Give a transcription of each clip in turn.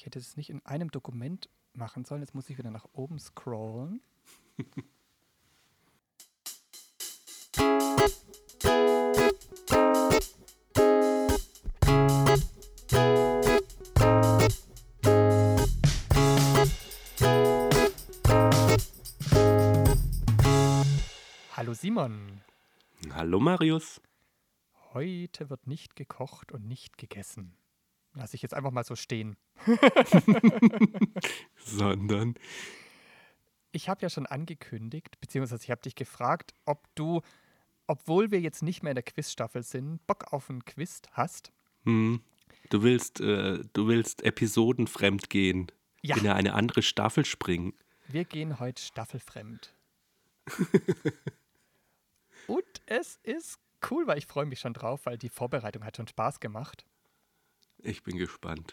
Ich hätte es nicht in einem Dokument machen sollen. Jetzt muss ich wieder nach oben scrollen. Hallo Simon. Hallo Marius. Heute wird nicht gekocht und nicht gegessen. Lass ich jetzt einfach mal so stehen. Sondern. Ich habe ja schon angekündigt, beziehungsweise ich habe dich gefragt, ob du, obwohl wir jetzt nicht mehr in der Quizstaffel sind, Bock auf einen Quiz hast. Hm, du willst, äh, du willst episodenfremd gehen. Ja. In eine andere Staffel springen. Wir gehen heute staffelfremd. und es ist cool, weil ich freue mich schon drauf, weil die Vorbereitung hat schon Spaß gemacht. Ich bin gespannt.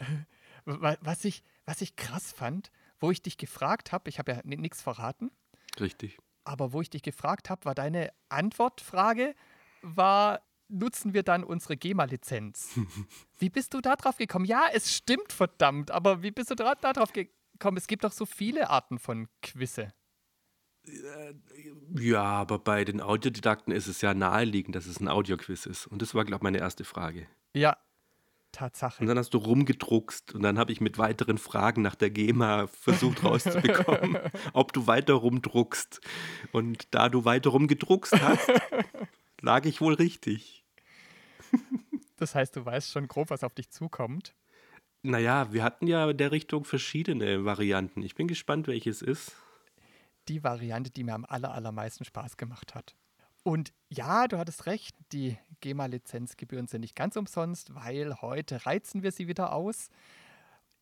Wa- Was ich, was ich krass fand, wo ich dich gefragt habe, ich habe ja nichts verraten, Richtig. aber wo ich dich gefragt habe, war deine Antwortfrage, war, nutzen wir dann unsere GEMA-Lizenz? wie bist du da drauf gekommen? Ja, es stimmt verdammt, aber wie bist du da, da drauf gekommen? Es gibt doch so viele Arten von Quizze. Ja, aber bei den Audiodidakten ist es ja naheliegend, dass es ein Audioquiz ist. Und das war, glaube ich, meine erste Frage. Ja, Tatsache. Und dann hast du rumgedruckst und dann habe ich mit weiteren Fragen nach der GEMA versucht rauszubekommen, ob du weiter rumdruckst. Und da du weiter rumgedruckst hast, lag ich wohl richtig. Das heißt, du weißt schon grob, was auf dich zukommt. Naja, wir hatten ja in der Richtung verschiedene Varianten. Ich bin gespannt, welches ist. die Variante, die mir am aller, allermeisten Spaß gemacht hat. Und ja, du hattest recht, die GEMA-Lizenzgebühren sind nicht ganz umsonst, weil heute reizen wir sie wieder aus,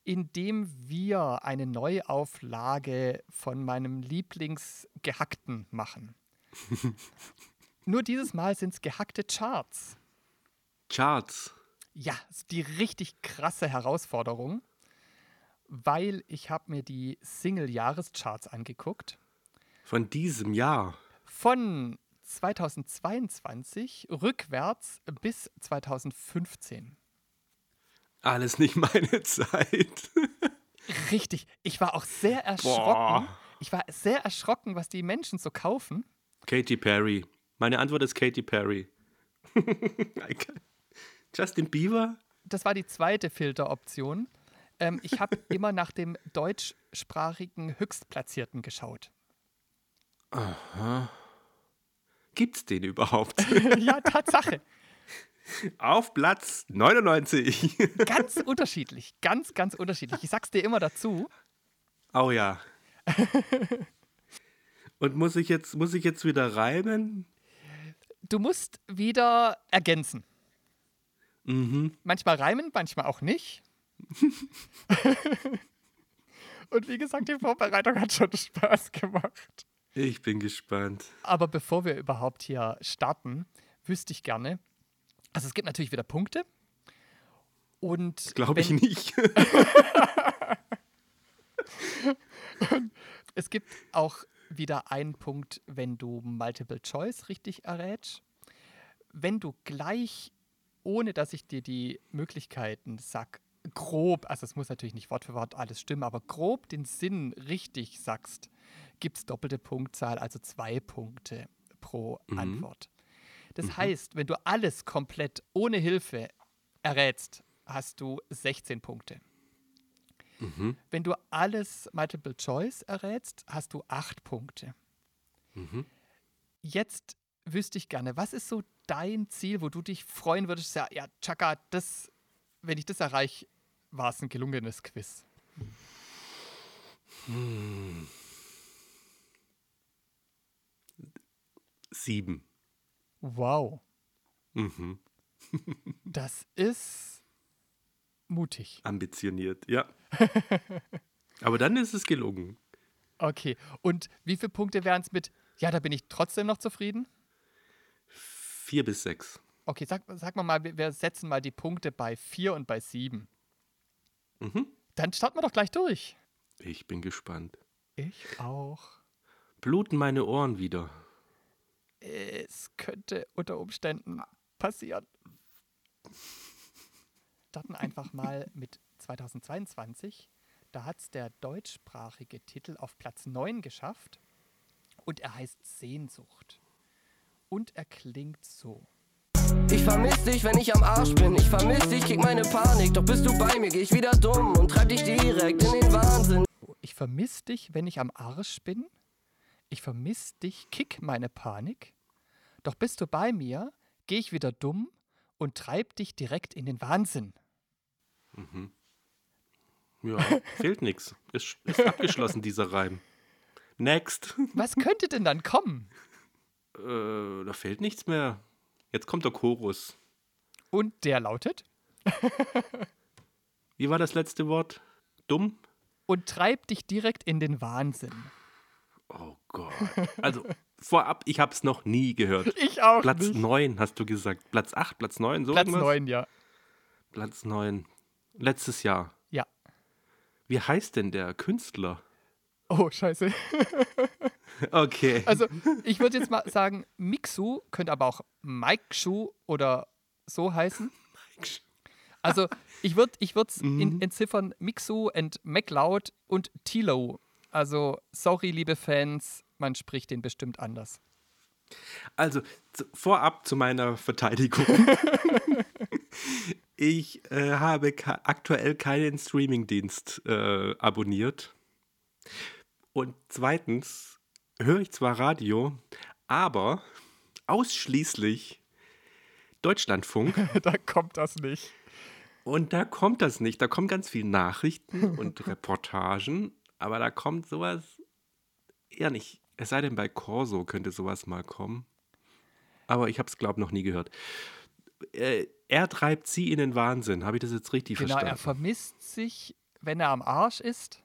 indem wir eine Neuauflage von meinem Lieblingsgehackten machen. Nur dieses Mal sind es gehackte Charts. Charts. Ja, ist die richtig krasse Herausforderung, weil ich habe mir die Single-Jahrescharts angeguckt Von diesem Jahr. von 2022 rückwärts bis 2015. Alles nicht meine Zeit. Richtig, ich war auch sehr erschrocken. Boah. Ich war sehr erschrocken, was die Menschen so kaufen. Katy Perry. Meine Antwort ist Katy Perry. Justin Bieber? Das war die zweite Filteroption. Ähm, ich habe immer nach dem deutschsprachigen Höchstplatzierten geschaut. Gibt's den überhaupt? ja, Tatsache. Auf Platz 99. Ganz unterschiedlich. Ganz, ganz unterschiedlich. Ich sag's dir immer dazu. oh ja. Und muss ich jetzt, muss ich jetzt wieder reimen? Du musst wieder ergänzen. Mhm. Manchmal reimen, manchmal auch nicht. Und wie gesagt, die Vorbereitung hat schon Spaß gemacht. Ich bin gespannt. Aber bevor wir überhaupt hier starten, wüsste ich gerne, also es gibt natürlich wieder Punkte. Und Glaube ich nicht. Es gibt auch wieder einen Punkt, wenn du Multiple Choice richtig errätst. Wenn du gleich, ohne dass ich dir die Möglichkeiten sag, grob, also es muss natürlich nicht Wort für Wort alles stimmen, aber grob den Sinn richtig sagst, gibt es doppelte Punktzahl, also zwei Punkte pro Antwort. Das heißt, wenn du alles komplett ohne Hilfe errätst, hast du 16 Punkte. Wenn du alles Multiple Choice errätst, hast du acht Punkte. Jetzt wüsste ich gerne, was ist so dein Ziel, wo du dich freuen würdest? Ja, ja Chaka, das, wenn ich das erreiche, war es ein gelungenes Quiz. Sieben. Wow, Mhm. das ist mutig. Ambitioniert, ja. Aber dann ist es gelungen. Okay, und wie viele Punkte wären es mit, ja, da bin ich trotzdem noch zufrieden? Vier bis sechs. Okay, sag, sag mal wir setzen mal die Punkte bei vier und bei sieben. Mhm. Dann starten wir doch gleich durch. Ich bin gespannt. Ich auch. Bluten meine Ohren wieder. Es könnte unter Umständen passieren. Starten einfach mal mit 2022. Da hat es der deutschsprachige Titel auf Platz 9 geschafft. Und er heißt Sehnsucht. Und er klingt so. Ich vermiss dich, wenn ich am Arsch bin. Ich vermiss dich, krieg meine Panik. Doch bist du bei mir, geh ich wieder dumm und treib dich direkt in den Wahnsinn. Ich vermiss dich, wenn ich am Arsch bin. Ich vermiss dich, kick meine Panik. Doch bist du bei mir, geh ich wieder dumm und treib dich direkt in den Wahnsinn. Ja, fehlt nichts. Ist, ist abgeschlossen, dieser Reim. Next. Was könnte denn dann kommen? Äh, da fehlt nichts mehr. Jetzt kommt der Chorus. Und der lautet Wie war das letzte Wort? Dumm? und treib dich direkt in den Wahnsinn. Oh Gott. Also vorab, ich habe es noch nie gehört. Ich auch Platz nicht. 9 hast du gesagt. Platz 8, Platz 9, so Platz irgendwas? 9, ja. Platz 9. Letztes Jahr. Ja. Wie heißt denn der Künstler? Oh, scheiße. Okay. Also, ich würde jetzt mal sagen, Mixu könnte aber auch Mike Shu oder so heißen. Also, ich würde ich es in, entziffern Mixu und MacLeod und Tilo. Also, sorry, liebe Fans, man spricht den bestimmt anders. Also zu, vorab zu meiner Verteidigung. ich äh, habe aktuell keinen Streamingdienst äh, abonniert. Und zweitens höre ich zwar Radio, aber ausschließlich Deutschlandfunk. da kommt das nicht. Und da kommt das nicht. Da kommen ganz viele Nachrichten und Reportagen, aber da kommt sowas eher nicht. Es sei denn, bei Corso könnte sowas mal kommen. Aber ich habe es, glaube ich, noch nie gehört. Äh, er treibt sie in den Wahnsinn. Habe ich das jetzt richtig Genau, er verstanden? vermisst sich, wenn er am Arsch ist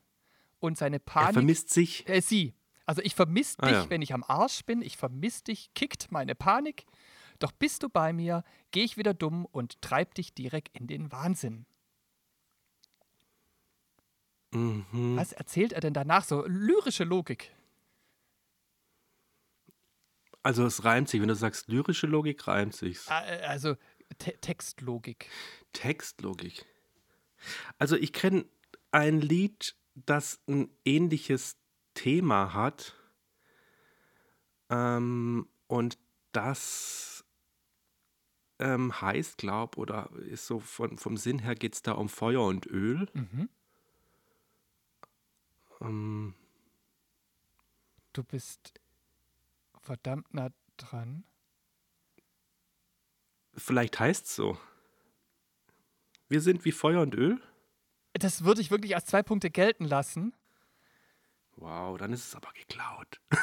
und seine Er Panik. vermisst sich. Äh, sie. Also ich vermisse Ah, dich, ja. wenn ich am Arsch bin. Ich vermisse dich, kickt meine Panik. Doch bist du bei mir, gehe ich wieder dumm und treib dich direkt in den Wahnsinn. Mhm. Was erzählt er denn danach? So lyrische Logik. Also es reimt sich. Wenn du sagst lyrische Logik, reimt sich's. Äh, Also Te Textlogik. Textlogik. Also ich kenne ein Lied, das ein ähnliches Thema hat. Ähm, und das ähm, heißt, glaub, oder ist so von, vom Sinn her geht es da um Feuer und Öl. Mhm. Ähm, Du bist verdammt nah dran. vielleicht heißt es so. Wir sind wie Feuer und Öl. Das würde ich wirklich als zwei Punkte gelten lassen. Wow, dann ist es aber geklaut.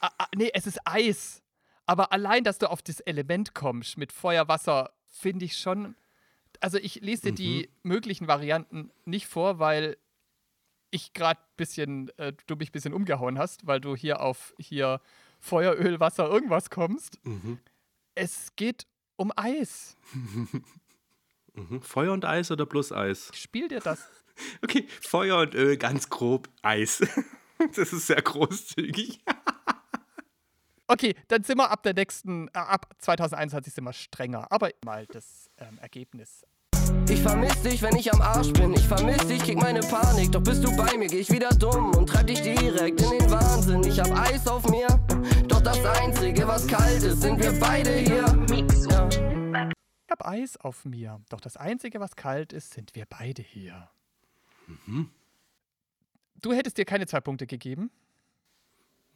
Ah, ah, nee, es ist Eis. Aber allein, dass du auf das Element kommst mit Feuer, Wasser, finde ich schon. Also ich lese dir die möglichen Varianten nicht vor, weil ich gerade bisschen, äh, du mich ein bisschen umgehauen hast, weil du hier auf hier Feuer, Öl, Wasser, irgendwas kommst. Es geht um Eis. Mhm. Feuer und Eis oder bloß Eis? Spiel dir das. Okay, Feuer und Öl, ganz grob, Eis. Das ist sehr großzügig. Okay, dann sind wir ab der nächsten, äh, ab 2021 sind wir strenger. Aber mal das ähm, Ergebnis. Ich vermiss dich, wenn ich am Arsch bin. Ich vermiss dich, krieg meine Panik. Doch bist du bei mir, geh ich wieder dumm und treib dich direkt in den Wahnsinn. Ich hab Eis auf mir, doch das Einzige, was kalt ist, sind wir beide hier. Ja. Ich hab Eis auf mir. Doch das Einzige, was kalt ist, sind wir beide hier. Du hättest dir keine zwei Punkte gegeben.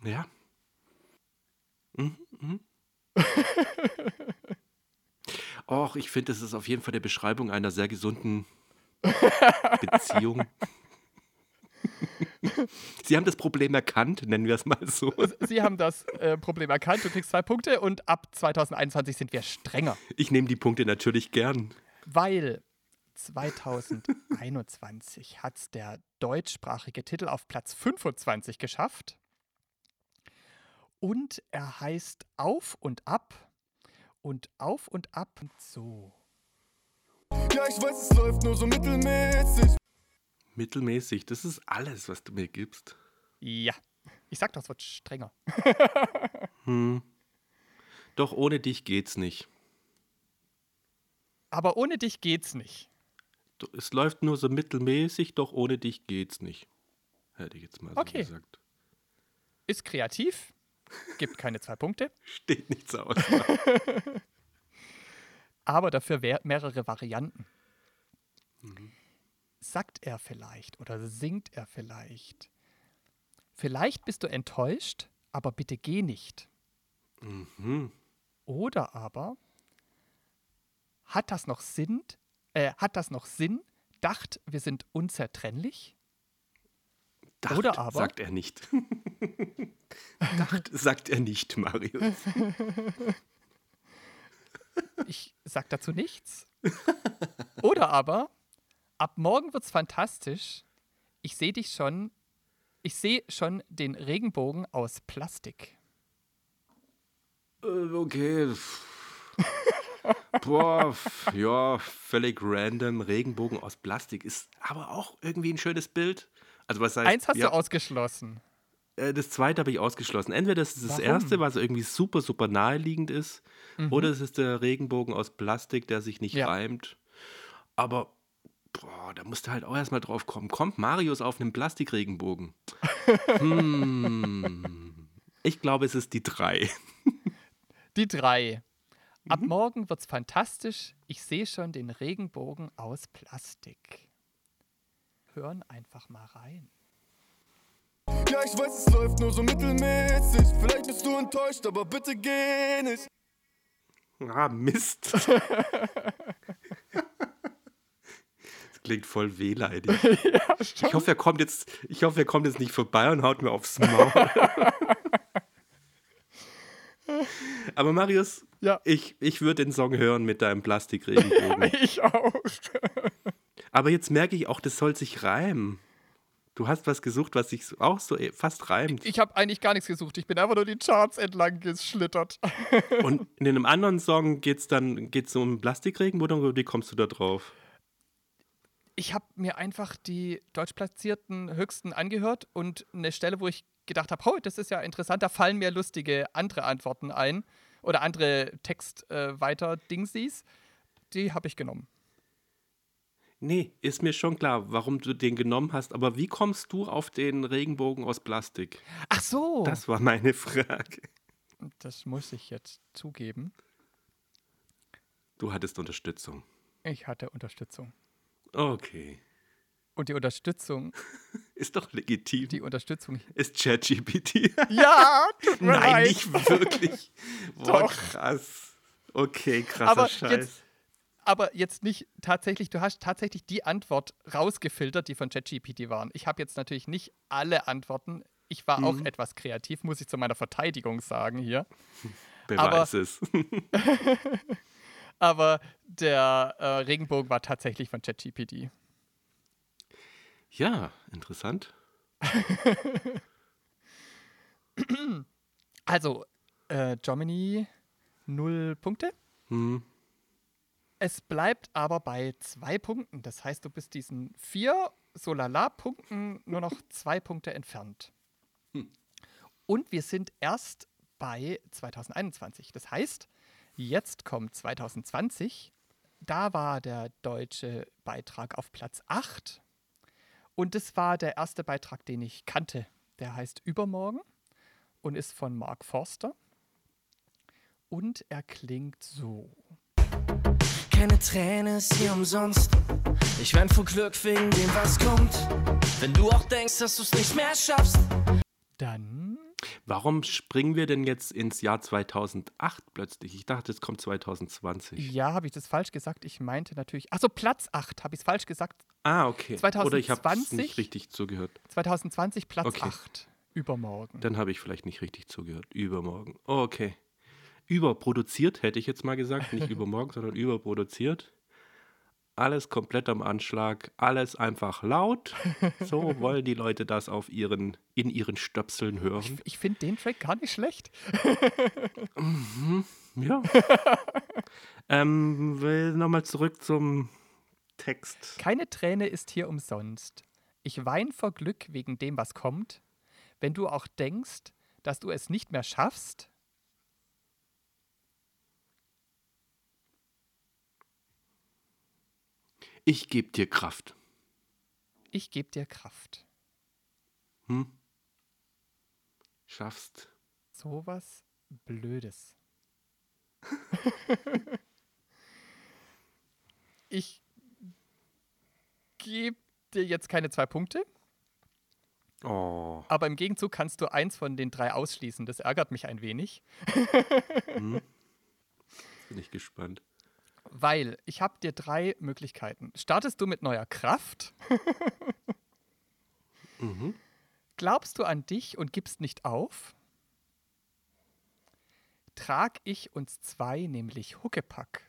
Ja. Mhm, mhm. Och, ich finde, das ist auf jeden Fall die Beschreibung einer sehr gesunden Beziehung. Sie haben das Problem erkannt, nennen wir es mal so. Sie haben das äh, Problem erkannt. Du kriegst zwei Punkte und ab 2021 sind wir strenger. Ich nehme die Punkte natürlich gern. Weil 2021 hat es der deutschsprachige Titel auf Platz 25 geschafft. Und er heißt Auf und Ab. Und Auf und Ab so. Ja, ich weiß, es läuft nur so mittelmäßig. Mittelmäßig, das ist alles, was du mir gibst. Ja. Ich sag doch, es wird strenger. Hm. Doch ohne dich geht's nicht. Aber ohne dich geht's nicht. Es läuft nur so mittelmäßig, doch ohne dich geht's nicht. Hätte ich jetzt mal so Okay. gesagt. Ist kreativ, gibt keine zwei Punkte, Steht nichts aus. aber dafür mehrere Varianten. Sagt er vielleicht oder singt er vielleicht? Vielleicht bist du enttäuscht, aber bitte geh nicht. mhm. Oder aber hat das noch Sinn? Äh, hat das noch Sinn? Dacht, wir sind unzertrennlich? Dacht, Oder aber- sagt er nicht. Dacht, sagt er nicht, Marius. Ich sag dazu nichts. Oder aber ab morgen wird's fantastisch. Ich sehe dich schon. Ich sehe schon den Regenbogen aus Plastik. Äh, okay. Boah, ja, völlig random. Regenbogen aus Plastik ist aber auch irgendwie ein schönes Bild. Also was heißt, Eins hast ja, du ausgeschlossen. äh, das zweite habe ich ausgeschlossen. Entweder das ist das Warum? erste, was irgendwie super, super naheliegend ist, oder es ist der Regenbogen aus Plastik, der sich nicht Ja. reimt. Aber boah, da musst du halt auch erstmal drauf kommen. Kommt Marius auf einem Plastikregenbogen? hm. Ich glaube, es ist die drei. Die drei. Ab morgen wird's fantastisch. Ich sehe schon den Regenbogen aus Plastik. Hören einfach mal rein. Ja, ich weiß, es läuft nur so mittelmäßig. Vielleicht bist du enttäuscht, aber bitte geh nicht. Ah, Mist. Das klingt voll wehleidig. ich hoffe, er kommt jetzt, ich hoffe, er kommt jetzt nicht vorbei und haut mir aufs Maul. Aber Marius, Ja. ich, ich würde den Song hören mit deinem Plastikregenbogen. Ich auch. Aber jetzt merke ich auch, das soll sich reimen. Du hast was gesucht, was sich auch so eh fast reimt. Ich habe eigentlich gar nichts gesucht. Ich bin einfach nur die Charts entlang geschlittert. Und in einem anderen Song geht es dann geht's um Plastikregenbogen oder wie kommst du da drauf? Ich habe mir einfach die deutsch platzierten Höchsten angehört und eine Stelle, wo ich gedacht habe, oh, das ist ja interessant, da fallen mir lustige andere Antworten ein oder andere Text äh, weiter Dingsies. Die habe ich genommen. Nee, ist mir schon klar, warum du den genommen hast, aber wie kommst du auf den Regenbogen aus Plastik? Ach so. Das, Das war meine Frage. muss ich jetzt zugeben. Du hattest Unterstützung. Ich hatte Unterstützung. Okay. Und die Unterstützung, Ist doch legitim. die Unterstützung. ist ChatGPT. Ja, tut mir Nein, leid. nicht wirklich. Boah, Doch. krass. Okay, krasser aber Scheiß. jetzt, aber jetzt nicht tatsächlich, du hast tatsächlich die Antwort rausgefiltert, die von ChatGPT waren. Ich habe jetzt natürlich nicht alle Antworten. Ich war Mhm. auch etwas kreativ, muss ich zu meiner Verteidigung sagen hier. Beweis es. Aber der äh, Regenbogen war tatsächlich von ChatGPT. Ja, interessant. Also, äh, Germany null Punkte. Hm. Es bleibt aber bei zwei Punkten. Das heißt, du bist diesen vier Solala-Punkten nur noch zwei Punkte entfernt. Und wir sind erst bei 2021. Das heißt, jetzt kommt 2020. Da war der deutsche Beitrag auf Platz 8. Und das war der erste Beitrag, den ich kannte. Der heißt Übermorgen und ist von Mark Forster. Und er klingt so. Keine Träne ist hier umsonst. Ich wein vor Glück wegen dem, was kommt. Wenn du auch denkst, dass du's nicht mehr schaffst. Dann Warum springen wir denn jetzt ins Jahr 2008 plötzlich? Ich dachte, es kommt 2020. Ja, habe ich das falsch gesagt? Ich meinte natürlich. Achso, Platz 8, habe ich es falsch gesagt? Ah, okay. Oder ich habe 2020? nicht richtig zugehört. 2020 Platz Okay. 8. Übermorgen. Dann habe ich vielleicht nicht richtig zugehört. Übermorgen. Oh, okay. Überproduziert, hätte ich jetzt mal gesagt. Nicht übermorgen, sondern überproduziert. Alles komplett am Anschlag. Alles einfach laut. So wollen die Leute das auf ihren, in ihren Stöpseln hören. Ich finde den Track gar nicht schlecht. Ja. ähm, nochmal zurück zum Text. Keine Träne ist hier umsonst. Ich wein vor Glück wegen dem, was kommt. Wenn du auch denkst, dass du es nicht mehr schaffst, Ich gebe dir Kraft. Ich gebe dir Kraft. Hm? Schaffst. Sowas Blödes. ich gebe dir jetzt keine zwei Punkte, Oh. aber im Gegenzug kannst du eins von den drei ausschließen. Das ärgert mich ein wenig, Hm? Bin ich gespannt. Weil ich habe dir drei Möglichkeiten. Startest du mit neuer Kraft? Mhm. Glaubst du an dich und gibst nicht auf? Trag ich uns zwei nämlich Huckepack?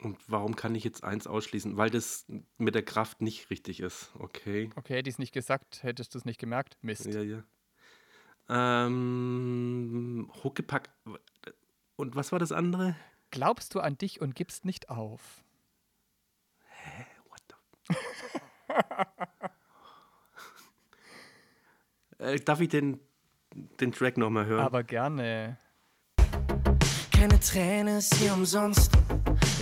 Und warum kann ich jetzt eins ausschließen? Weil das mit der Kraft nicht richtig ist. Okay. Okay, hätte ich es nicht gesagt, hättest du es nicht gemerkt. Mist. Ja, ja. Ähm, Huckepack. Und was war das andere? Glaubst du an dich und gibst nicht auf? What the äh, darf ich den, den Track nochmal hören? Aber gerne. Keine Träne ist hier umsonst.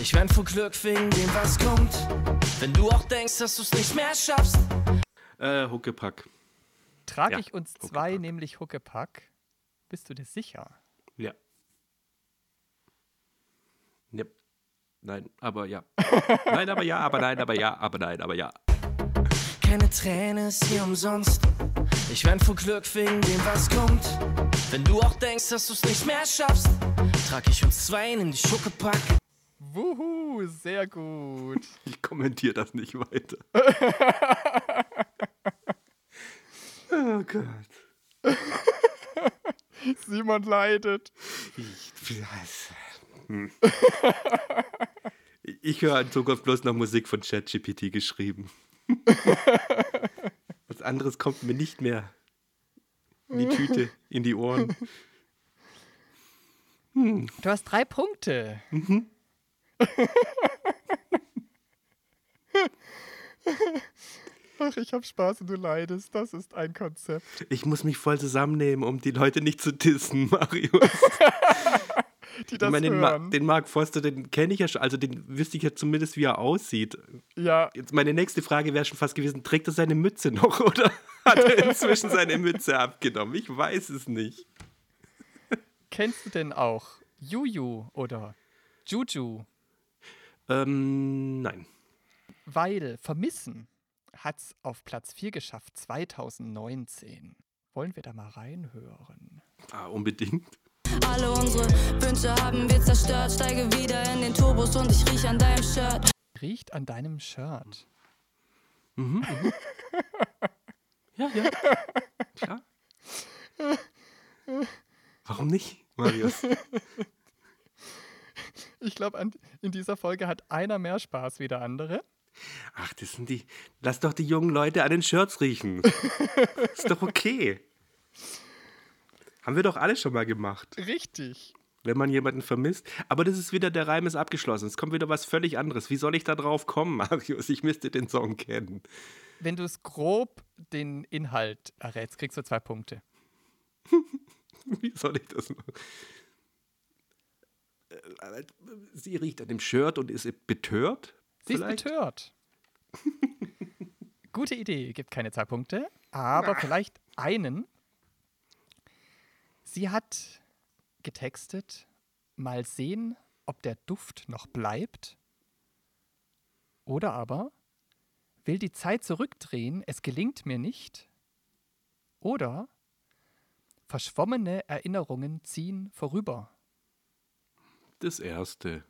Ich wein vor Glück wegen dem, was kommt. Wenn du auch denkst, dass du's nicht mehr schaffst. Äh, Huckepack. Trag Ja, ich uns zwei Huckepack. nämlich Huckepack? Bist du dir sicher? Ja. Ja. Nein, aber ja. nein, aber ja, aber nein, aber ja, aber nein, aber ja. Keine Träne ist hier umsonst. Ich wein vor Glück wegen dem, was kommt. Wenn du auch denkst, dass du's nicht mehr schaffst, trag ich uns zwei in die Schuckepack. Wuhu, sehr gut. Ich kommentiere das nicht weiter. oh Gott. Simon leidet. Ich, hm. ich höre in Zukunft bloß noch Musik von ChatGPT geschrieben. Was anderes kommt mir nicht mehr in die Tüte, in die Ohren. Du hast drei Punkte. Ach, ich hab Spaß und du leidest. Das ist ein Konzept. Ich muss mich voll zusammennehmen, um die Leute nicht zu dissen, Marius. Die Ich das meine, den, Ma hören. den Mark Forster, den kenne ich ja schon, also den wüsste ich ja zumindest, wie er aussieht. ja, Jetzt meine nächste Frage wäre schon fast gewesen, trägt er seine Mütze noch oder hat er inzwischen seine Mütze abgenommen? Ich weiß es nicht. kennst du denn auch Juju oder Juju? Ähm, nein. Weil Vermissen hat's auf Platz 4 geschafft, 2019. Wollen wir da mal reinhören? Ah, unbedingt. Alle unsere Wünsche haben wir zerstört. Steige wieder in den Turbos und ich riech an deinem Shirt. Riecht an deinem Shirt. Ja, ja. Klar. Warum nicht, Marius? Ich glaube, in dieser Folge hat einer mehr Spaß wie der andere. Ach, das sind die. Lass doch die jungen Leute an den Shirts riechen. Ist doch okay. Haben wir doch alle schon mal gemacht, Richtig. wenn man jemanden vermisst. Aber das ist wieder, der Reim ist abgeschlossen. Es kommt wieder was völlig anderes. Wie soll ich da drauf kommen, Marius? Ich müsste den Song kennen. Wenn du es grob den Inhalt errätst, kriegst du zwei Punkte. Wie soll ich das machen? Äh, Sie riecht an dem Shirt und ist betört? Sie ist vielleicht? betört. Gute Idee, gibt keine zwei Punkte, aber vielleicht einen. Sie hat getextet, mal sehen, ob der Duft noch bleibt. Oder aber, will die Zeit zurückdrehen, es gelingt mir nicht. Oder, verschwommene Erinnerungen ziehen vorüber. Das erste.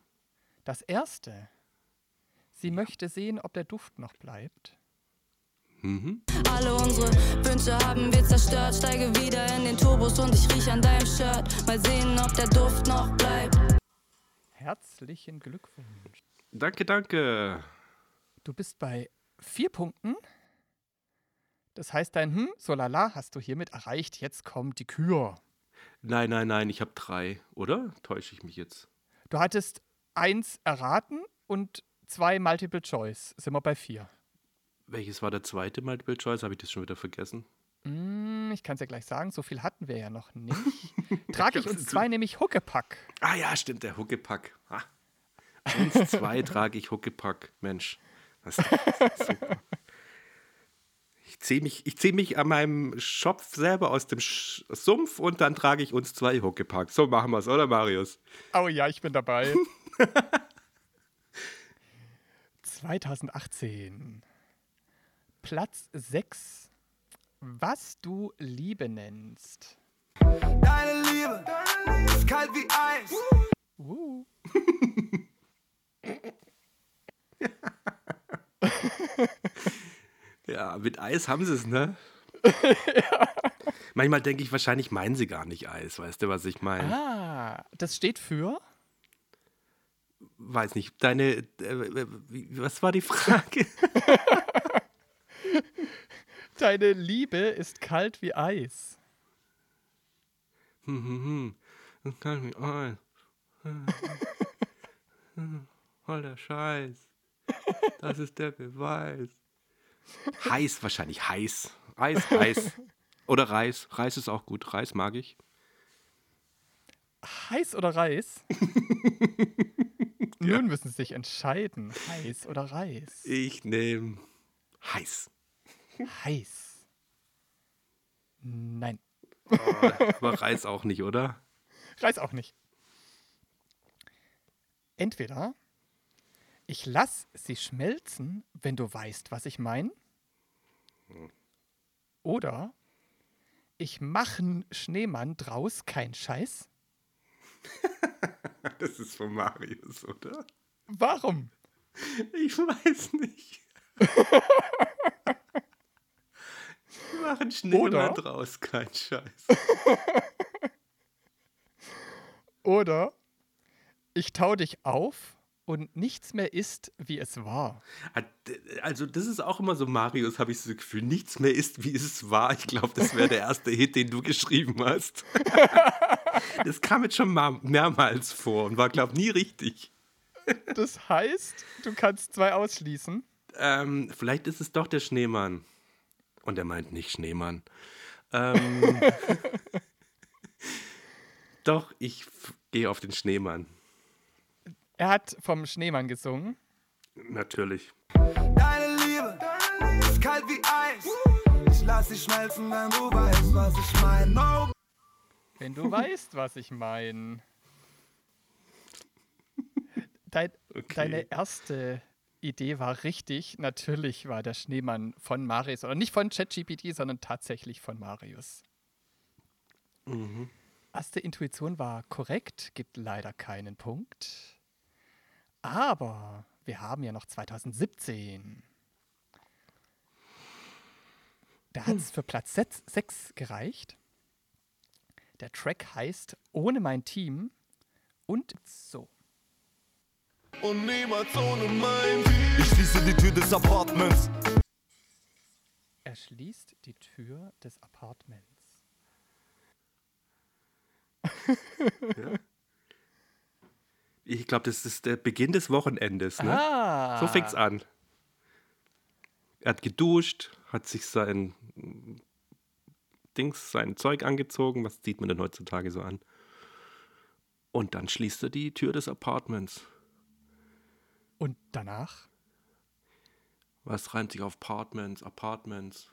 Das erste. Sie möchte sehen, ob der Duft noch bleibt. Mhm. Alle unsere Wünsche haben wir zerstört. Steige wieder in den Turbos und ich riech an deinem Shirt. Mal sehen, ob der Duft noch bleibt. Herzlichen Glückwunsch. Danke, danke. Du bist bei vier Punkten. Das heißt, dein Hm, so lala, hast du hiermit erreicht. Jetzt kommt die Kür. Nein, nein, nein, ich habe drei, oder? Täusche ich mich jetzt? Du hattest eins erraten und zwei Multiple Choice. Sind wir bei vier. Welches war der zweite Multiple Choice? Habe ich das schon wieder vergessen? Hm, ich kann es ja gleich sagen, so viel hatten wir ja noch nicht. Trage ich uns zwei nämlich Huckepack. Ah ja, stimmt, der Huckepack. Ah. Uns zwei trage ich Huckepack. Mensch, das ist super. Ich ziehe mich, ich zieh mich an meinem Schopf selber aus dem Sch Sumpf und dann trage ich uns zwei Huckepack. So machen wir es, oder Marius? Oh ja, ich bin dabei. 2018. Platz 6. Was du Liebe nennst. Deine Liebe ist kalt wie Eis. Uh. Ja, mit Eis haben sie es, ne? Manchmal denke ich, wahrscheinlich meinen sie gar nicht Eis. Weißt du, was ich meine? Ah, das steht für? Weiß nicht. Deine, äh, wie- was war die Frage? Deine Liebe ist kalt wie Eis. Hm, hm, hm. Das kann mich Eis. Voll der Scheiß. Das ist der Beweis. Heiß wahrscheinlich, heiß. Eis, Eis. Oder Reis. Reis ist auch gut. Reis mag ich. Heiß oder Reis? Nun müssen sie sich entscheiden. Heiß oder Reis? Ich nehme heiß. Heiß. Nein, Aber Reis auch nicht, oder? Reis auch nicht. Entweder ich lass sie schmelzen, wenn du weißt, was ich meine. Oder ich mache Schneemann draus kein Scheiß. Das ist von Marius, oder? Warum? Ich weiß nicht. Machen Schneemann Oder? draus, kein Scheiß. Oder ich tau dich auf und nichts mehr ist, wie es war. Also, das ist auch immer so, Marius, habe ich so das Gefühl, nichts mehr ist, wie es war. Ich glaube, das wäre der erste Hit, den du geschrieben hast. Das kam jetzt schon mal mehrmals vor und war, glaube ich, nie richtig. Das heißt, du kannst zwei ausschließen. Ähm, vielleicht ist es doch der Schneemann. Und er meint nicht Schneemann. Ähm, doch, ich gehe auf den Schneemann. Er hat vom Schneemann gesungen. Natürlich. Deine Liebe ist kalt wie Eis. Ich lass sie schmelzen, wenn du weißt, was ich mein. No. Wenn du weißt, was ich meine. Dein, Okay. Deine erste Idee war richtig. Natürlich war der Schneemann von Marius. Oder nicht von ChatGPT, sondern tatsächlich von Marius. Erste Intuition war korrekt, gibt leider keinen Punkt. Aber wir haben ja noch 2017. Da hat es für Platz 6 gereicht. Der Track heißt Ohne mein Team und so. Und niemals ohne mein Team. Ich schließe die Tür des Apartments. Er schließt die Tür des Apartments. Ich glaube, das ist der Beginn des Wochenendes. Ne? Ah, So fängt's an. Er hat geduscht, hat sich sein Dings, sein Zeug angezogen. Was zieht man denn heutzutage so an? Und dann schließt er die Tür des Apartments. Und danach? Was reimt sich auf Apartments, Apartments?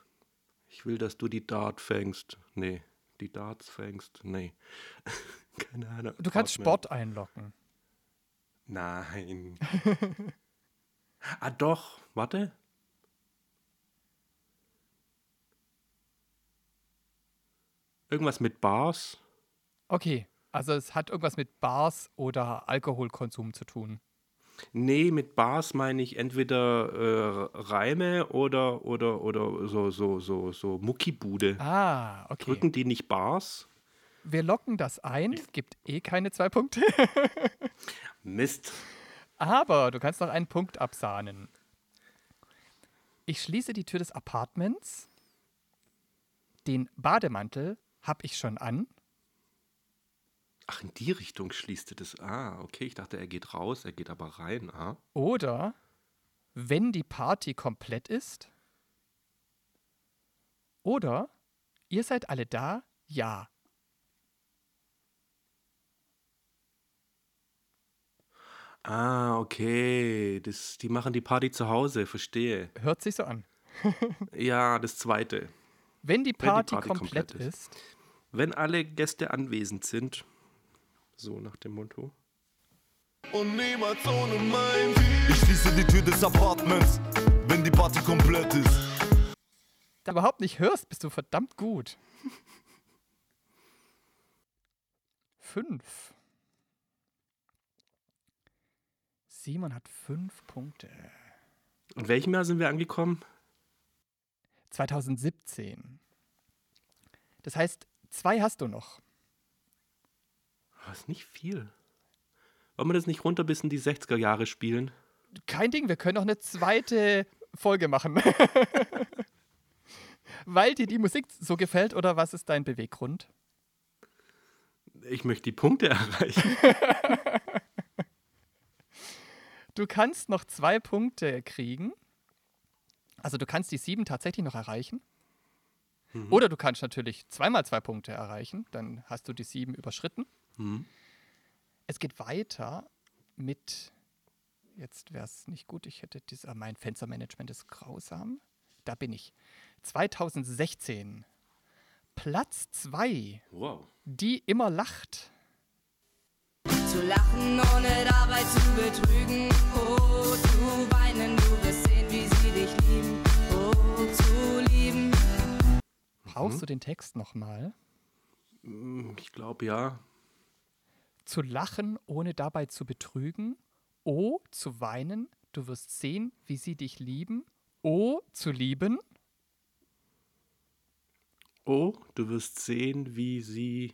Ich will, dass du die Dart fängst. Nee, die Darts fängst. Nee. Keine Ahnung. Du kannst Apartment. Sport einloggen. Nein. ah, doch. Warte. Irgendwas mit Bars? Okay, also es hat irgendwas mit Bars oder Alkoholkonsum zu tun. Nee, mit Bars meine ich entweder äh, Reime oder, oder, oder so, so, so, so Muckibude. Ah, okay. Drücken die nicht Bars? Wir locken das ein, gibt eh keine zwei Punkte. Mist. Aber du kannst noch einen Punkt absahnen. Ich schließe die Tür des Apartments. Den Bademantel habe ich schon an. Ach, in die Richtung schließt er das. Ah, okay. Ich dachte, er geht raus, er geht aber rein. Ah. Oder wenn die Party komplett ist. Oder ihr seid alle da, ja. Ah, okay. Das, die machen die Party zu Hause, verstehe. Hört sich so an. Ja, das zweite. Wenn die Wenn die Party, Party komplett, komplett ist. Wenn alle Gäste anwesend sind, so nach dem Motto. Und niemals ohne mein. Ich schließe die Tür des Apartments, wenn die Party komplett ist. da überhaupt nicht hörst, bist du verdammt gut. Fünf. Simon hat fünf Punkte. In welchem Jahr sind wir angekommen? 2017. Das heißt, zwei hast du noch. Das ist nicht viel. Wollen wir das nicht runter bis in die 60er Jahre spielen? Kein Ding, wir können noch eine zweite Folge machen. Weil dir die Musik so gefällt oder was ist dein Beweggrund? Ich möchte die Punkte erreichen. Du kannst noch zwei Punkte kriegen. Also du kannst die sieben tatsächlich noch erreichen. Oder du kannst natürlich zweimal zwei Punkte erreichen. Dann hast du die sieben überschritten. Mhm. Es geht weiter mit. Jetzt wäre es nicht gut. Ich hätte dies, ah, mein Fenstermanagement ist grausam. Da bin ich. 2016. Platz 2. Wow. Die immer lacht. Zu lachen, ohne dabei zu betrügen. Oh, zu weinen, du wirst sehen, wie sie dich lieben. Oh, zu lieben. Brauchst du den Text nochmal? Mm, Ich glaube ja. Zu lachen, ohne dabei zu betrügen. Oh, zu weinen, du wirst sehen, wie sie dich lieben. Oh, zu lieben. Oh, du wirst sehen, wie sie.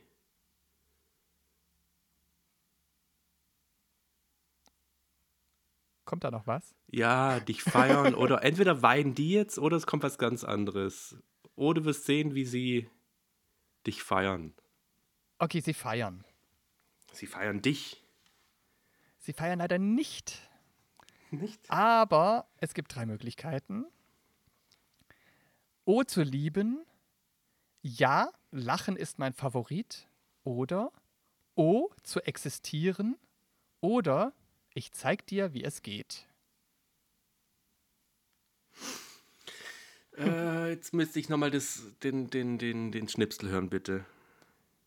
Kommt da noch was? Ja, dich feiern oder entweder weinen die jetzt oder es kommt was ganz anderes. Oh, du wirst sehen, wie sie dich feiern. Okay, sie feiern. Sie feiern dich. Sie feiern leider nicht. Nicht? Aber es gibt drei Möglichkeiten. O zu lieben. Ja, Lachen ist mein Favorit. Oder O zu existieren. Oder ich zeig dir, wie es geht. Äh, jetzt müsste ich nochmal den, den, den, den Schnipsel hören, bitte.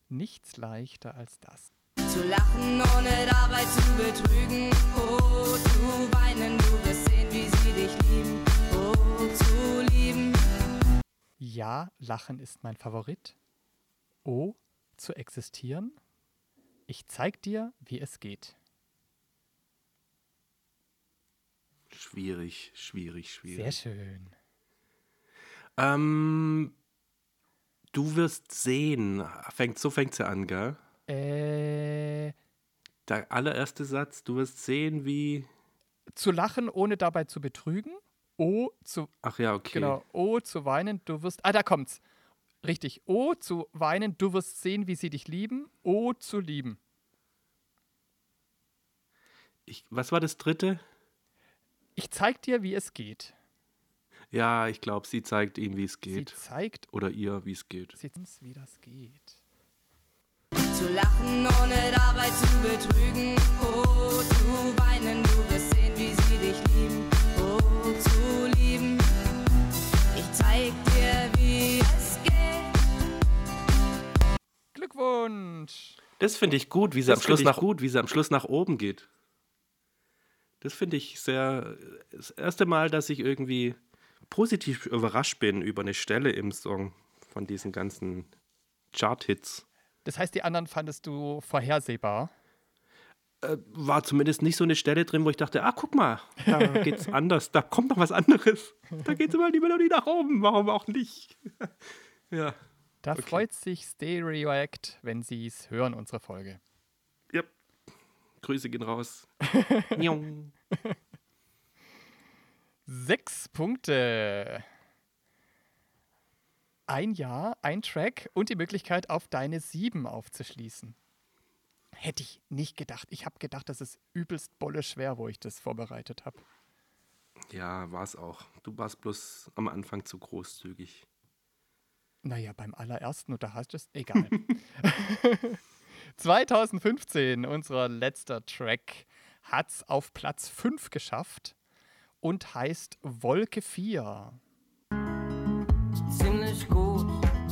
Nichts leichter als das. Zu lachen, ohne dabei zu betrügen. Oh, zu weinen, du wirst sehen, wie sie dich lieben. Oh, zu lieben. Ja, Lachen ist mein Favorit. O zu existieren. Ich zeig dir, wie es geht. Schwierig, schwierig, Sehr schwierig. schön. Ähm, du wirst sehen. Fängt, so fängt sie an, gell? Äh, Der allererste Satz, du wirst sehen, wie. zu lachen, ohne dabei zu betrügen. O zu Ach ja, okay. Genau. O zu weinen, du wirst. Ah, da kommt's. Richtig. O zu weinen, du wirst sehen, wie sie dich lieben. O zu lieben. Ich, was war das dritte? Ich zeig dir, wie es geht. Ja, ich glaube, sie zeigt ihm, wie es Sie geht. zeigt Oder ihr, wie es geht. sie uns, wie das geht. Zu lachen, ohne dabei zu betrügen. Oh, zu weinen, du wirst sehen, wie sie dich lieben. Oh, zu lieben. Ich zeig dir, wie es geht. Glückwunsch! Das finde ich gut, wie sie Das am Schluss nach gut, wie sie am Schluss nach oben geht. Das finde ich sehr. Das erste Mal, dass ich irgendwie positiv überrascht bin über eine Stelle im Song von diesen ganzen Chart-Hits. Das heißt, die anderen fandest du vorhersehbar. Äh, war zumindest nicht so eine Stelle drin, wo ich dachte, ah, guck mal, da geht's anders, da kommt noch was anderes. Da geht immer die Melodie nach oben, warum auch nicht? ja. Da Okay. freut sich Stereoact, wenn sie es hören, unsere Folge. ja. Grüße gehen raus. Sechs Punkte. Ein Jahr, ein Track und die Möglichkeit, auf deine sieben aufzuschließen. Hätte ich nicht gedacht. Ich habe gedacht, das ist übelst bolle schwer, wo ich das vorbereitet habe. ja, war es auch. Du warst bloß am Anfang zu großzügig. Naja, beim allerersten, und da hast du es, egal. 2015, unser letzter Track, hat's auf Platz 5 geschafft und heißt Wolke 4. Ziemlich gut,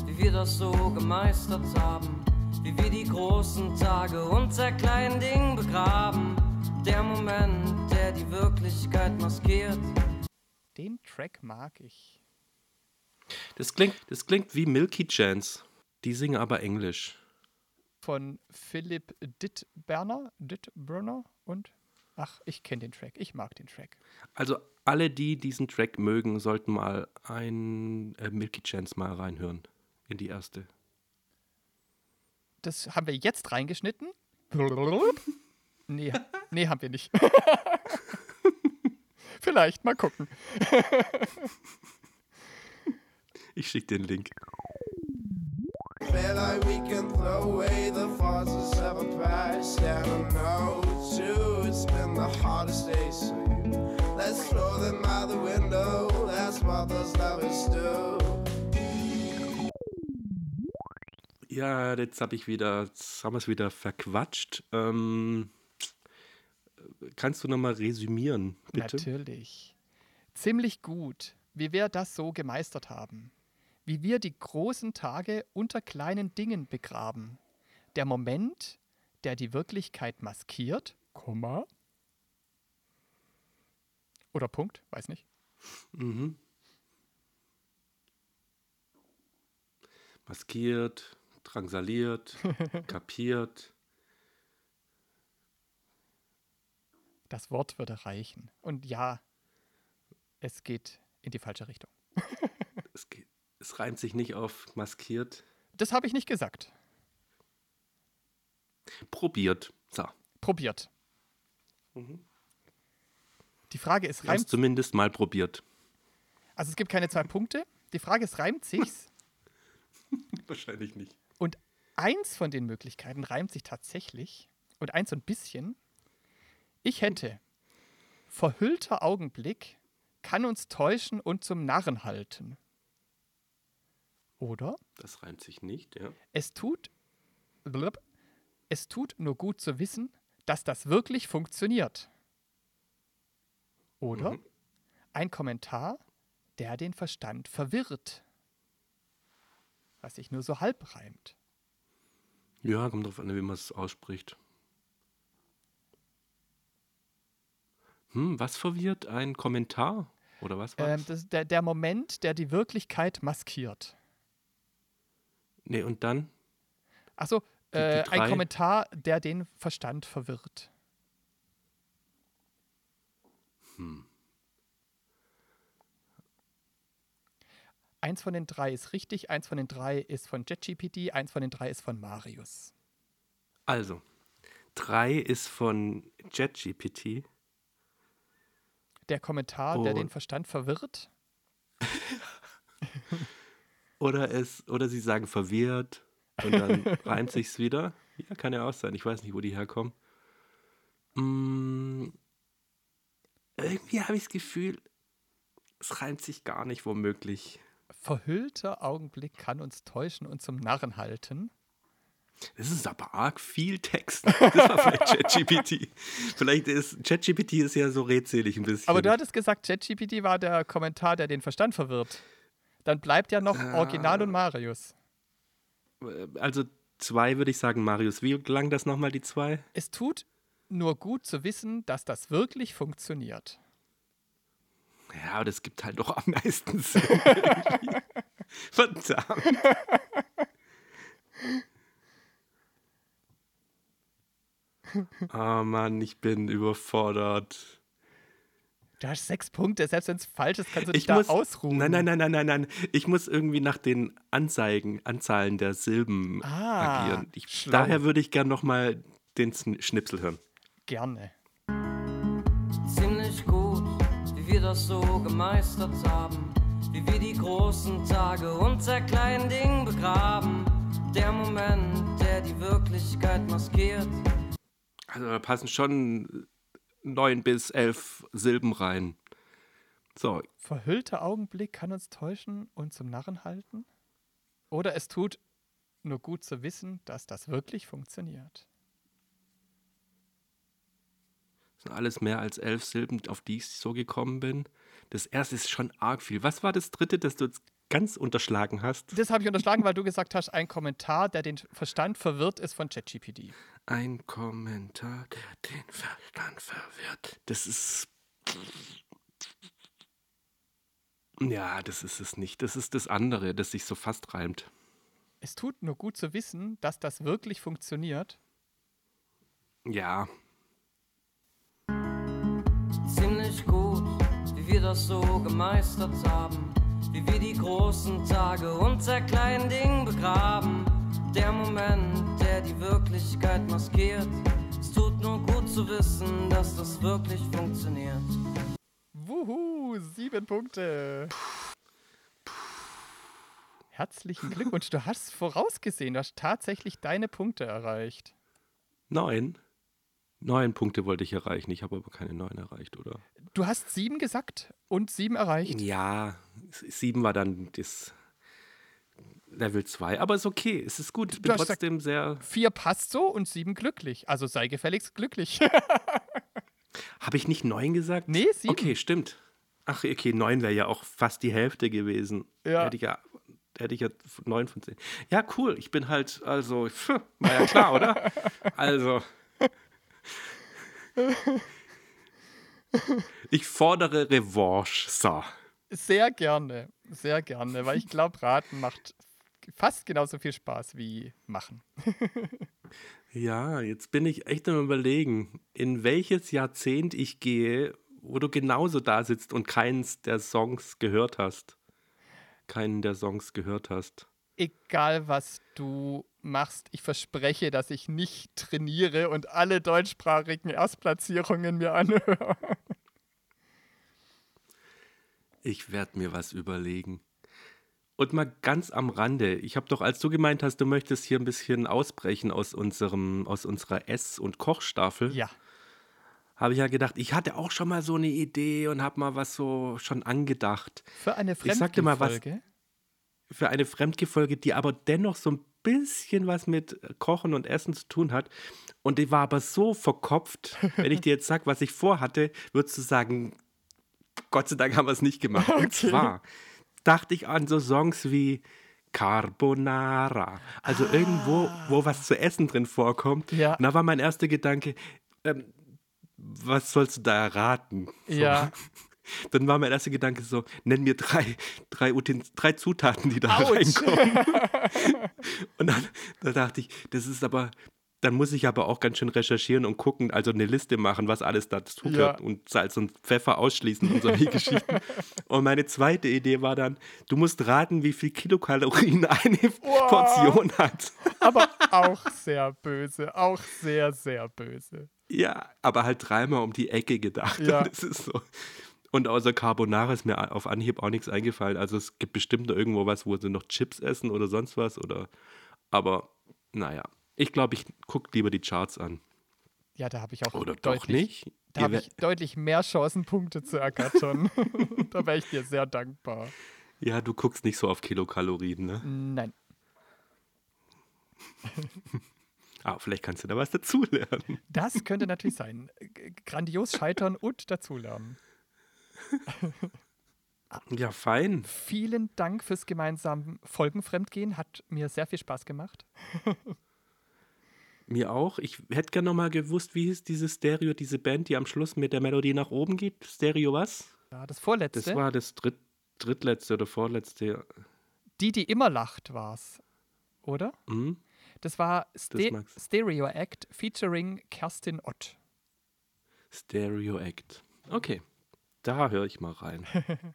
wie wir das so gemeistert haben. Wie wir die großen Tage unter kleinen Dingen begraben. Der Moment, der die Wirklichkeit maskiert. Den Track mag ich. Das klingt, das klingt wie Milky Chance. Die singen aber Englisch. Von Philipp Dittberner, Dittberner und ach, ich kenne den Track. Ich mag den Track. Also alle, die diesen Track mögen, sollten mal ein äh, Milky Chance mal reinhören. In die erste. Das haben wir jetzt reingeschnitten. Nee, nee, haben wir nicht. Vielleicht, mal gucken. Ich schicke den Link. Like we can throw away the forces of a past. And I know too, it's been the hardest days for you. Let's throw them out the window. That's what those lovers do. Ja, jetzt habe ich wieder, jetzt haben wir es wieder verquatscht. Ähm, kannst du nochmal resümieren, bitte? Natürlich. Ziemlich gut, wie wir das so gemeistert haben. Wie wir die großen Tage unter kleinen Dingen begraben. Der Moment, der die Wirklichkeit maskiert, Komma. Oder Punkt, weiß nicht. Mhm. Maskiert, drangsaliert, kapiert. Das Wort würde reichen. Und ja, es geht in die falsche Richtung. Es, geht, es reimt sich nicht auf maskiert. Das habe ich nicht gesagt. Probiert. So. Probiert. Die Frage ist, haben es reimt zumindest mal probiert. Also es gibt keine zwei Punkte. Die Frage ist, reimt sich's? Wahrscheinlich nicht. Und eins von den Möglichkeiten reimt sich tatsächlich. Und eins so ein bisschen. Ich hätte verhüllter Augenblick kann uns täuschen und zum Narren halten. Oder Das reimt sich nicht, ja. es tut, blub, es tut nur gut zu wissen, dass das wirklich funktioniert. Oder Mhm. ein Kommentar, der den Verstand verwirrt. Was sich nur so halb reimt. Ja, kommt drauf an, wie man es ausspricht. Hm, was verwirrt? Ein Kommentar? Oder was war Ähm, das? der, der Moment, der die Wirklichkeit maskiert. Nee, und dann? Achso, äh, ein Kommentar, der den Verstand verwirrt. Eins von den drei ist richtig, eins von den drei ist von JetGPT, eins von den drei ist von Marius. Also, drei ist von JetGPT. Der Kommentar, der Oh. den Verstand verwirrt. Oder es, oder sie sagen verwirrt und dann reimt sich's wieder. Ja, kann ja auch sein. Ich weiß nicht, wo die herkommen. Mm, irgendwie habe ich das Gefühl, es reimt sich gar nicht womöglich. Verhüllter Augenblick kann uns täuschen und zum Narren halten. Das ist aber arg viel Text. Das war vielleicht ChatGPT. vielleicht ist ChatGPT ist ja so redselig ein bisschen. Aber du hattest gesagt, JetGPT war der Kommentar, der den Verstand verwirrt. Dann bleibt ja noch Original und Marius. also zwei würde ich sagen, Marius. Wie lang das nochmal, die zwei? Es tut nur gut zu wissen, dass das wirklich funktioniert. Ja, aber das gibt halt doch am meisten Sinn. Verdammt. Oh Mann, ich bin überfordert. Du hast sechs Punkte, selbst wenn es falsch ist, kannst du dich Ich da muss, ausruhen. Nein, nein, nein, nein, nein, nein. Ich muss irgendwie nach den Anzeigen, Anzahlen der Silben Ah, agieren. Ich, daher würde ich gern nochmal den Schnipsel hören. Gerne. Ziemlich gut, wie wir das so gemeistert haben. Wie wir die großen Tage unter kleinen Dingen begraben. Der Moment, der die Wirklichkeit maskiert. Also da passen schon neun bis elf Silben rein. So, Verhüllter Augenblick kann uns täuschen und zum Narren halten. Oder es tut nur gut zu wissen, dass das wirklich funktioniert. Das sind alles mehr als elf Silben, auf die ich so gekommen bin. Das erste ist schon arg viel. Was war das dritte, das du jetzt ganz unterschlagen hast? Das habe ich unterschlagen, weil du gesagt hast, ein Kommentar, der den Verstand verwirrt, ist von ChatGPT. Ein Kommentar, der den Verstand verwirrt. Das ist. Ja, das ist es nicht. Das ist das andere, das sich so fast reimt. Es tut nur gut zu wissen, dass das wirklich funktioniert. Ja, ziemlich gut, wie wir das so gemeistert haben. Wie wir die großen Tage unter kleinen Dingen begraben. Der Moment, der die Wirklichkeit maskiert. Es tut nur gut zu wissen, dass das wirklich funktioniert. Wuhu, sieben Punkte. Herzlichen Glückwunsch, du hast vorausgesehen, du hast tatsächlich deine Punkte erreicht. neun. Neun Punkte wollte ich erreichen. Ich habe aber keine neun erreicht, oder? Du hast sieben gesagt und sieben erreicht. Ja, sieben war dann das Level 2. Aber ist okay, es ist gut. Ich bin trotzdem sehr. Vier passt so und sieben glücklich. Also sei gefälligst glücklich. Habe ich nicht neun gesagt? nee, sieben. Okay, stimmt. Ach, okay, neun wäre ja auch fast die Hälfte gewesen. Ja. Hätte ich ja, hätte ich ja neun von zehn. Ja, cool. Ich bin halt, also, pf, war ja klar, oder? Also. Ich fordere Revanche. So. Sehr gerne, sehr gerne, weil ich glaube, Raten macht fast genauso viel Spaß wie Machen. Ja, jetzt bin ich echt am Überlegen, in welches Jahrzehnt ich gehe, wo du genauso da sitzt und keins der Songs gehört hast. Keinen der Songs gehört hast. Egal, was du machst, ich verspreche, dass ich nicht trainiere und alle deutschsprachigen Erstplatzierungen mir anhöre. Ich werde mir was überlegen. Und mal ganz am Rande, ich habe doch, als du gemeint hast, du möchtest hier ein bisschen ausbrechen aus, unserem, aus unserer Ess- und Kochstaffel, Ja, habe ich ja gedacht, ich hatte auch schon mal so eine Idee und habe mal was so schon angedacht. für eine Ich sag dir mal was- Fremdgefolge. Für eine Fremdgefolge, die aber dennoch so ein bisschen was mit Kochen und Essen zu tun hat. Und die war aber so verkopft, wenn ich dir jetzt sage, was ich vorhatte, würdest du sagen, Gott sei Dank haben wir es nicht gemacht. Und zwar dachte ich an so Songs wie Carbonara. Also irgendwo, wo was zu essen drin vorkommt. Ja. Und da war mein erster Gedanke, ähm, was sollst du da erraten? So. Ja. Dann war mein erster Gedanke so, nenn mir drei, drei, Utens drei Zutaten, die da Autsch. reinkommen. Und dann da dachte ich, das ist aber, dann muss ich aber auch ganz schön recherchieren und gucken, also eine Liste machen, was alles dazu gehört Ja. und Salz und Pfeffer ausschließen und solche Geschichten. Und meine zweite Idee war dann, du musst raten, wie viel Kilokalorien eine Portion hat. Aber auch sehr böse, auch sehr, sehr böse. Ja, aber halt dreimal um die Ecke gedacht. Ja. Das ist so. Und außer Carbonara ist mir auf Anhieb auch nichts eingefallen. Also es gibt bestimmt noch irgendwo was, wo sie noch Chips essen oder sonst was. Oder aber naja, ich glaube, ich gucke lieber die Charts an. Ja, da habe ich auch Oder doch deutlich, nicht? Da habe ich deutlich mehr Chancen, Punkte zu ergattern. da wäre ich dir sehr dankbar. Ja, du guckst nicht so auf Kilokalorien, ne? Nein. Ah, vielleicht kannst du da was dazulernen. Das könnte natürlich sein. Grandios scheitern und dazulernen. Ja, fein. Vielen Dank fürs gemeinsame Folgenfremdgehen. Hat mir sehr viel Spaß gemacht. Mir auch. Ich hätte gerne noch mal gewusst, wie hieß diese Stereo, diese Band, die am Schluss mit der Melodie nach oben geht. Stereo was? Ja, das vorletzte. Das war das dritt, drittletzte oder vorletzte. die, die immer lacht, war's. Oder? Hm? Das war Ste mag's. Stereo Act featuring Kerstin Ott. Stereo Act. Okay, da höre ich mal rein.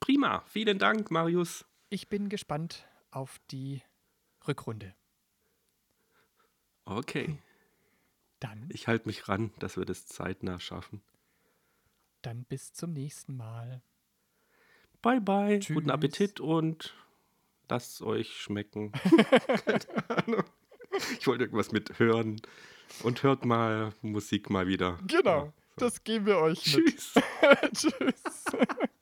Prima, vielen Dank, Marius. Ich bin gespannt auf die Rückrunde. Okay, Dann, ich halte mich ran, dass wir das zeitnah schaffen. dann bis zum nächsten Mal. Bye, bye, Tschüss. guten Appetit und lasst es euch schmecken. Keine Ahnung. Ich wollte irgendwas mit hören und hört mal Musik mal wieder. Genau, Ja. Das geben wir euch mit. Tschüss. Tschüss.